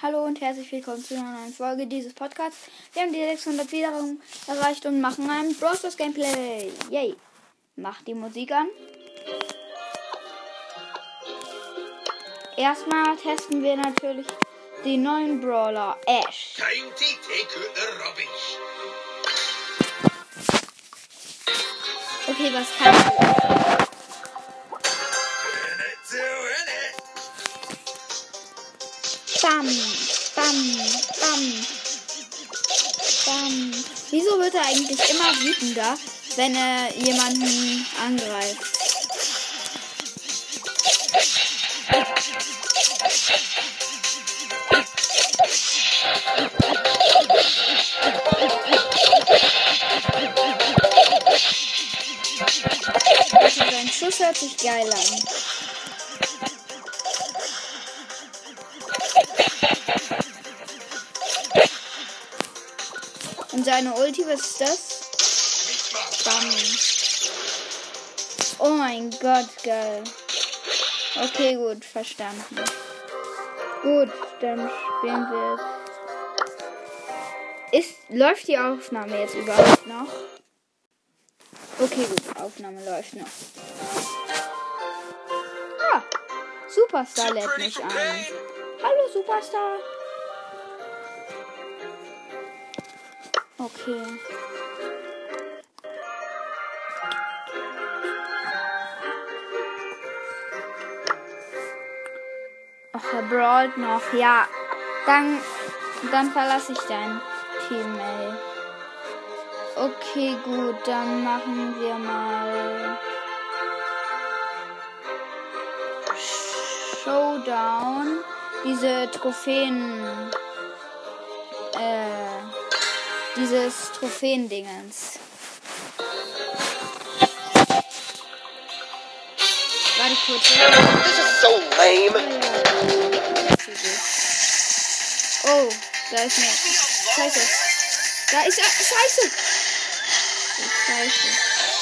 Hallo und herzlich willkommen zu einer neuen Folge dieses Podcasts. Wir haben die 600 Wiederungen erreicht und machen ein Brawl Stars Gameplay. Yay! Macht die Musik an. Erstmal testen wir natürlich die neuen Brawler Ash. Okay, was kann ich? Bam, bam, bam, bam. Wieso wird er eigentlich immer wütender, wenn er jemanden angreift? Also sein Schuss hört sich geil an. Seine Ulti, was ist das? Bam. Oh mein Gott, geil. Okay, gut, verstanden. Gut, dann spielen wir es. Ist, läuft die Aufnahme jetzt überhaupt noch? Okay, gut, Aufnahme läuft noch. Ah, Superstar lädt mich ein. Hallo, Superstar. Okay. Ach, er brawlt noch. Ja. Dann, dann verlasse ich dein Team, ey. Okay, gut. Dann machen wir mal Showdown. Diese Trophäen. Äh dieses Trophäendingens. Warte kurz. This is so lame. Oh, da ist eine. Scheiße. Da ist er. Scheiße. Scheiße.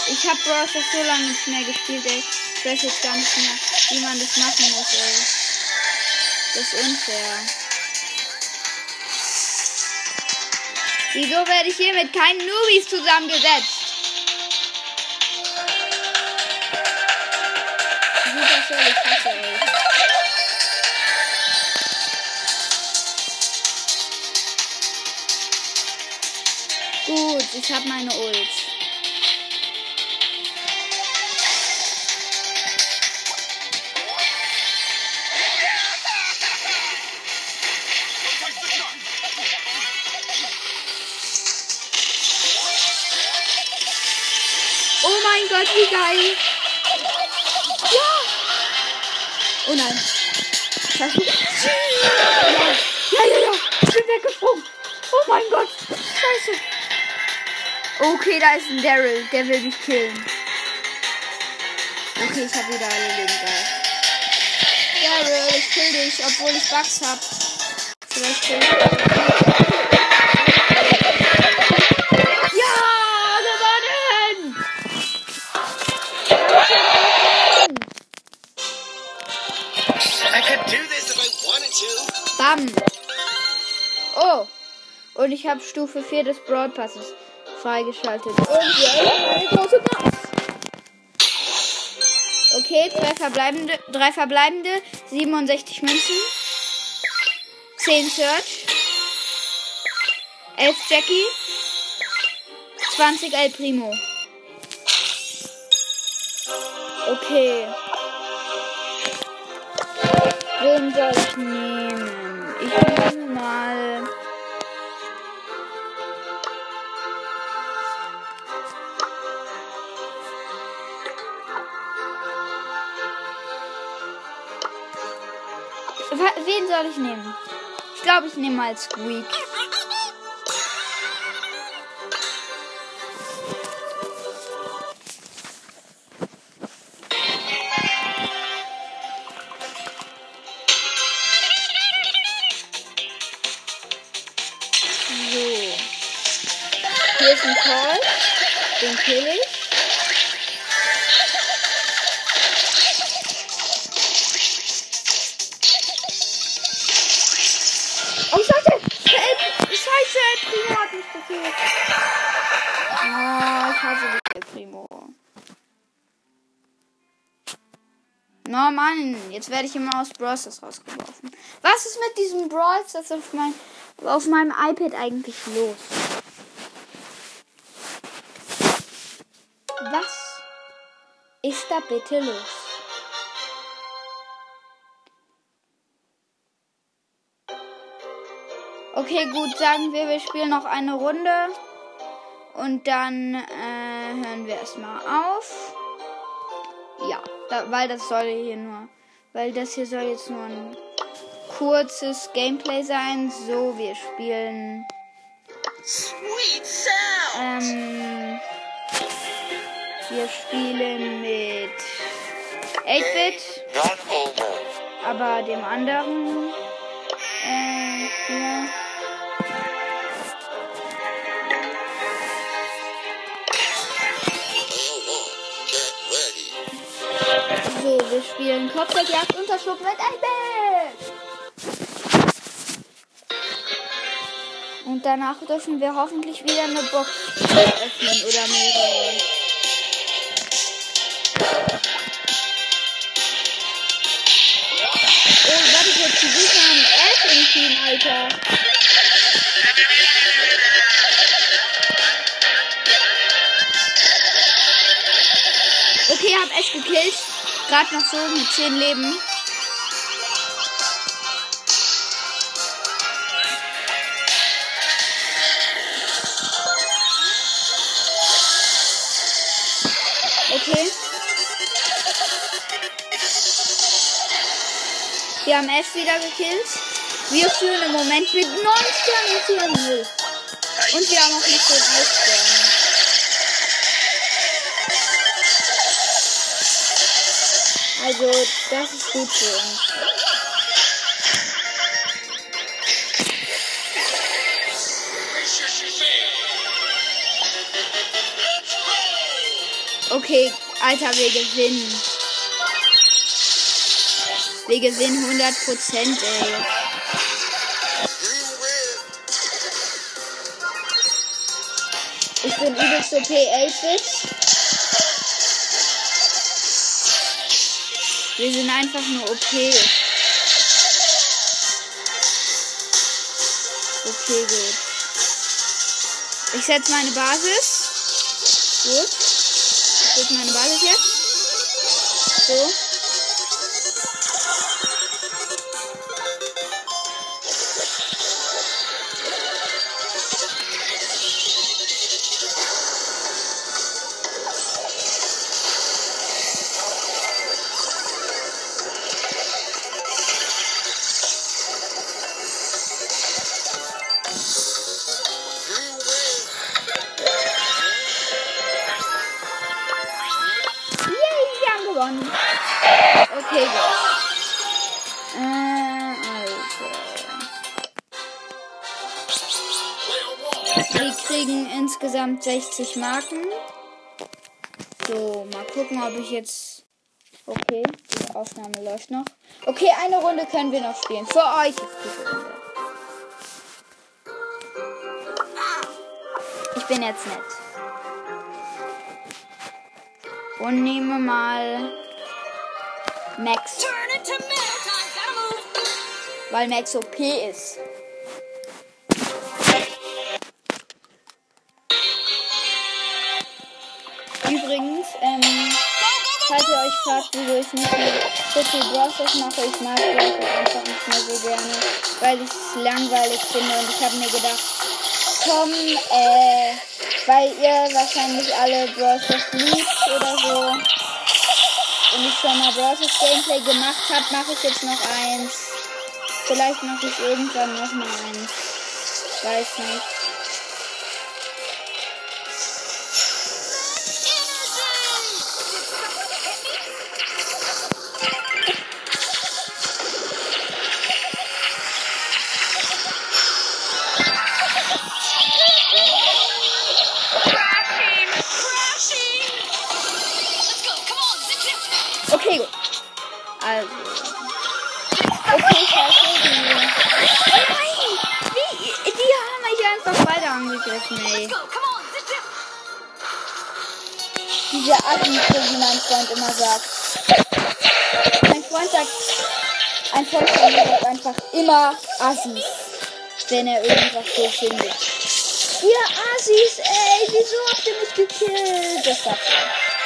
Ich hab Brawl so lange nicht mehr gespielt, ey. Ich weiß jetzt gar nicht mehr, wie man das machen muss, ey. Das ist unfair. Wieso werde ich hier mit keinen Nubis zusammengesetzt? Super schön, ich hasse euch. Gut, ich habe meine Ult. Wie geil. Ja. Oh nein. Ja, ja, ja, ja. Ich bin weggesprungen. Oh mein Gott. Scheiße. Okay, da ist ein Daryl. Der will mich killen. Okay, ich habe wieder alle Leben da. Daryl, ich kill dich, obwohl ich Bugs hab. Vielleicht kill ich Ja, Bam! Oh! Und ich habe Stufe 4 des Broadpasses freigeschaltet. Und haben eine große Box. Okay, zwei verbleibende, drei verbleibende, 67 Münzen, 10 Search, 11 Jackie, 20 El Primo. Okay. Wen soll ich nehmen? Mal. Wen soll ich nehmen? Ich glaube, ich nehme mal Squeak. Den kill ich. der Primo hat mich gekillt. Oh, ich hasse dich, der Primo. No Mann, jetzt werde ich immer aus Brawl Stars rausgeworfen. Was ist mit diesem Brawl Stars auf, mein, auf meinem iPad eigentlich los? Da bitte los? Okay, gut, sagen wir, wir spielen noch eine Runde. Und dann äh, hören wir erstmal auf. Ja, da, weil das soll hier nur. Weil das hier soll jetzt nur ein kurzes Gameplay sein. So, wir spielen. Sweet sound. Ähm, wir spielen mit 8-Bit, Run over. aber dem anderen. Äh, hier. So, wir spielen Kopfgeldjagd Unterschlupf mit 8-Bit. Und danach dürfen wir hoffentlich wieder eine Box öffnen oder mehrere. Oh, warte kurz, die Gegner haben Ash im Alter. Okay, hab Ash gekillt. Gerade noch so mit 10 Leben. Wir haben Ash wieder gekillt. Wir führen im Moment mit 9 Sternen zu 0. Und wir haben auch noch den Eisstern. Also, das ist gut für uns. Okay, Alter, wir gewinnen. Wir gewinnen 100%, ey. Ich bin übelst OP 8-Bit. Wir sind einfach nur OP. Okay, gut. Ich setze meine Basis. Gut. Ich setze meine Basis jetzt. So. Gewonnen. Okay, gut. Äh, also. Wir kriegen insgesamt 60 Marken. So, mal gucken, ob ich jetzt. Okay, die Aufnahme läuft noch. Okay, eine Runde können wir noch spielen. Für euch ist diese Runde. Ich bin jetzt nett. Und nehme mal Max. Weil Max OP ist. Übrigens, ähm, falls ihr euch fragt, wieso ich nicht mehr so viel Browsers mache, ich mag Browser einfach nicht mehr so gerne, weil ich es langweilig finde und ich habe mir gedacht, komm, äh, weil ihr wahrscheinlich alle Browsers liebt oder so und ich schon mal Browsers Gameplay gemacht habe, mache ich jetzt noch eins. Vielleicht mache ich irgendwann noch mal eins. Weiß nicht. Angegriffen, ey. Diese Assis, wie mein Freund immer sagt. Mein Freund sagt, ein Freund von mir sagt einfach immer Assis, wenn er irgendwas so findet. Ihr Assis, ey, wieso habt ihr mich gekillt? Das sagt er.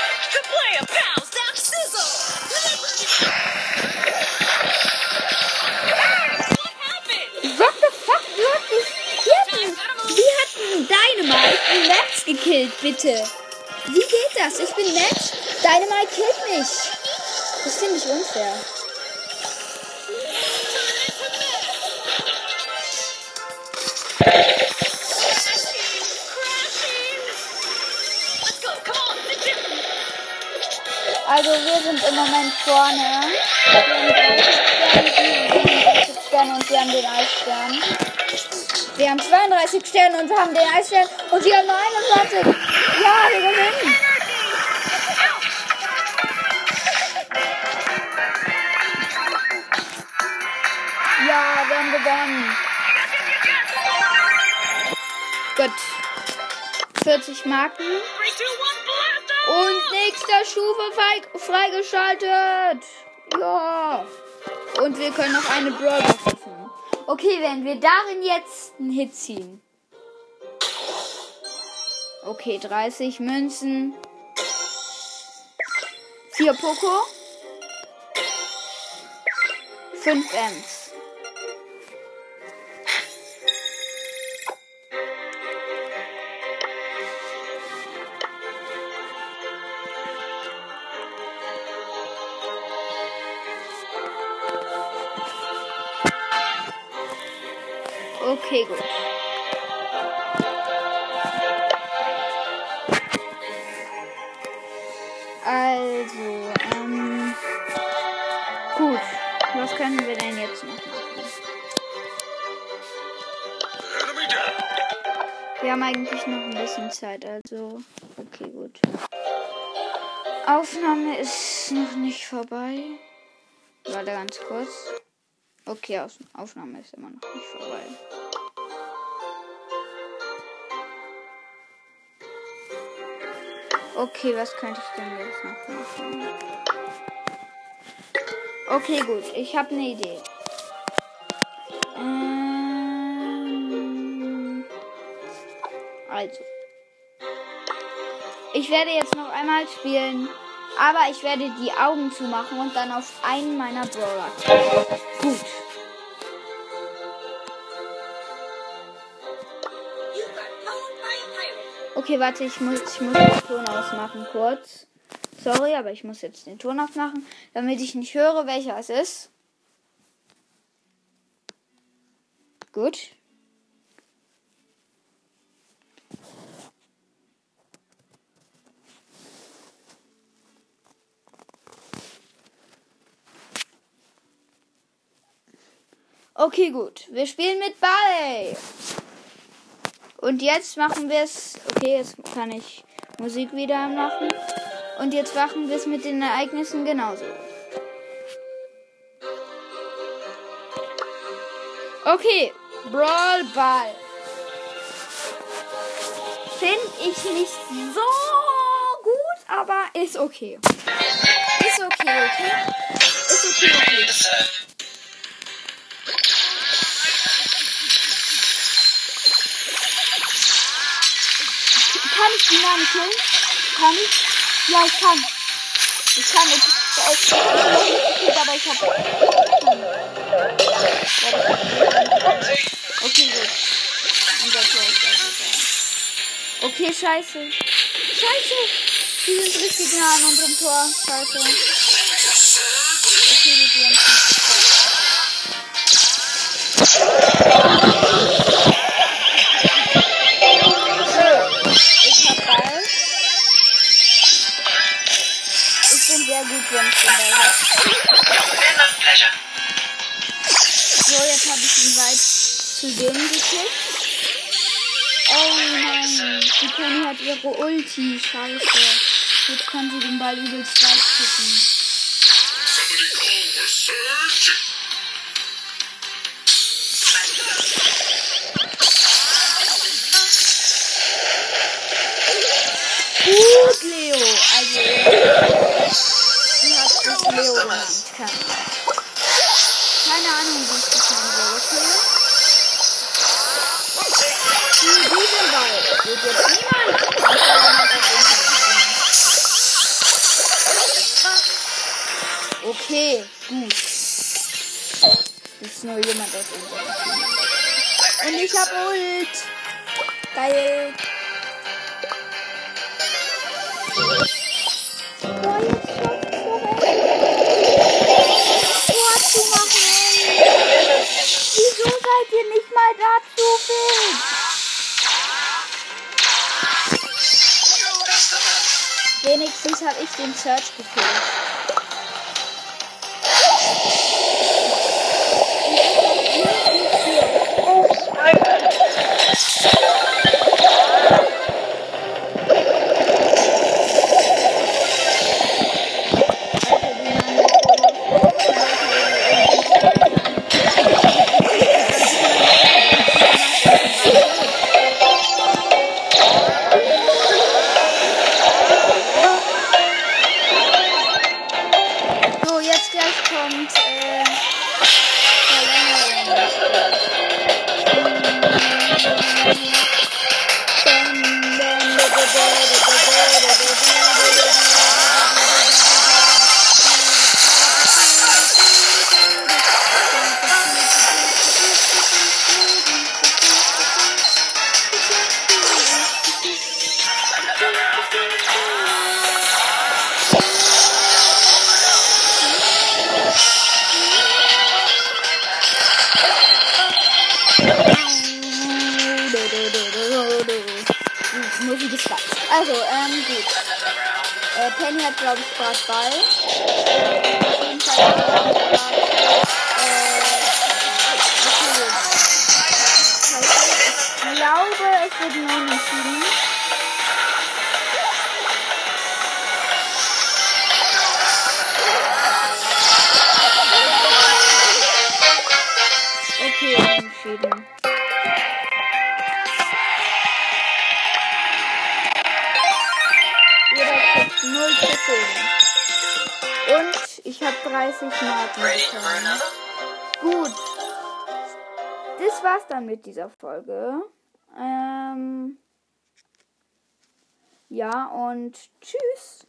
Dynamite Max gekillt, bitte. Wie geht das? Ich bin Max, Dynamite killt mich. Das finde ich unfair. Also wir sind im Moment vorne. Wir haben 30 Sterne, die haben 30 Sterne und wir haben den Eisstern. Wir haben 32 Sterne und haben den Eisstern und wir haben nur 21. Ja, wir gewinnen. Ja, wir haben gewonnen. Gut. 40 Marken. Und nächster Stufe frei- freigeschaltet. Ja. Und wir können noch eine Brawl öffnen. Okay, wenn wir darin jetzt einen Hit ziehen. Okay, 30 Münzen. 4 Poco. 5 Ms. Okay, gut. Also, ähm. Gut. Was können wir denn jetzt noch machen? Wir haben eigentlich noch ein bisschen Zeit, also. Okay, gut. Aufnahme ist noch nicht vorbei. Warte ganz kurz. Okay, Aufnahme ist immer noch nicht vorbei. Okay, was könnte ich denn jetzt noch machen? Okay, gut. Ich habe eine Idee. Ähm, also. Ich werde jetzt noch einmal spielen, aber ich werde die Augen zumachen und dann auf einen meiner Brawler. Gut. Okay, warte, ich muss, ich muss den Ton ausmachen kurz. Sorry, aber ich muss jetzt den Ton ausmachen, damit ich nicht höre, welcher es ist. Gut. Okay, gut. Wir spielen mit Ball. Und jetzt machen wir es. Okay, jetzt kann ich Musik wieder machen. Und jetzt machen wir es mit den Ereignissen genauso. Okay, Brawl Ball. Finde ich nicht so gut, aber ist okay. Ist okay, okay? Ist okay, okay. Kann ich die Namen killen? Kann ich? Ja, ich kann. Ich kann ist ich gekillt, aber ich hab. Okay, gut. Unser Tor ist also da. Okay, scheiße. Scheiße. Die sind richtig nah an unserem Tor. Scheiße. Okay, die haben hat ihre Ulti. Scheiße. Jetzt kann sie den Ball übelst weit kicken. Gut, Leo. Also, sie hat das Leo genannt. Keine Ahnung, wie ich das machen soll, okay? Für diesen Ball wird jetzt Okay, gut. Ist nur jemand aus unserem. Und ich hab Ult. Geil. Boah, jetzt du Tor zu machen. Wieso seid ihr nicht mal da zu wild? Wenigstens habe ich den Search gekillt. Penny hat, glaube ich, gerade Ball. Auf jeden Fall 30 Marken bekommen. Gut. Das war's dann mit dieser Folge. Ähm ja, und tschüss.